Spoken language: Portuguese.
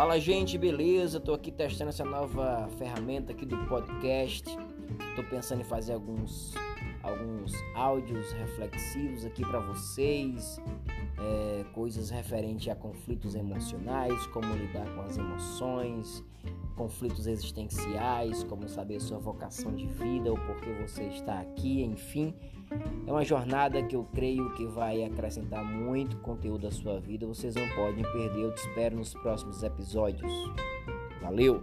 Fala gente, beleza? Tô aqui testando essa nova ferramenta aqui do podcast. Tô pensando em fazer alguns alguns áudios reflexivos aqui para vocês, é, coisas referentes a conflitos emocionais, como lidar com as emoções, conflitos existenciais, como saber sua vocação de vida, o porquê você está aqui, enfim. É uma jornada que eu creio que vai acrescentar muito conteúdo à sua vida. Vocês não podem perder. Eu te espero nos próximos episódios. Valeu!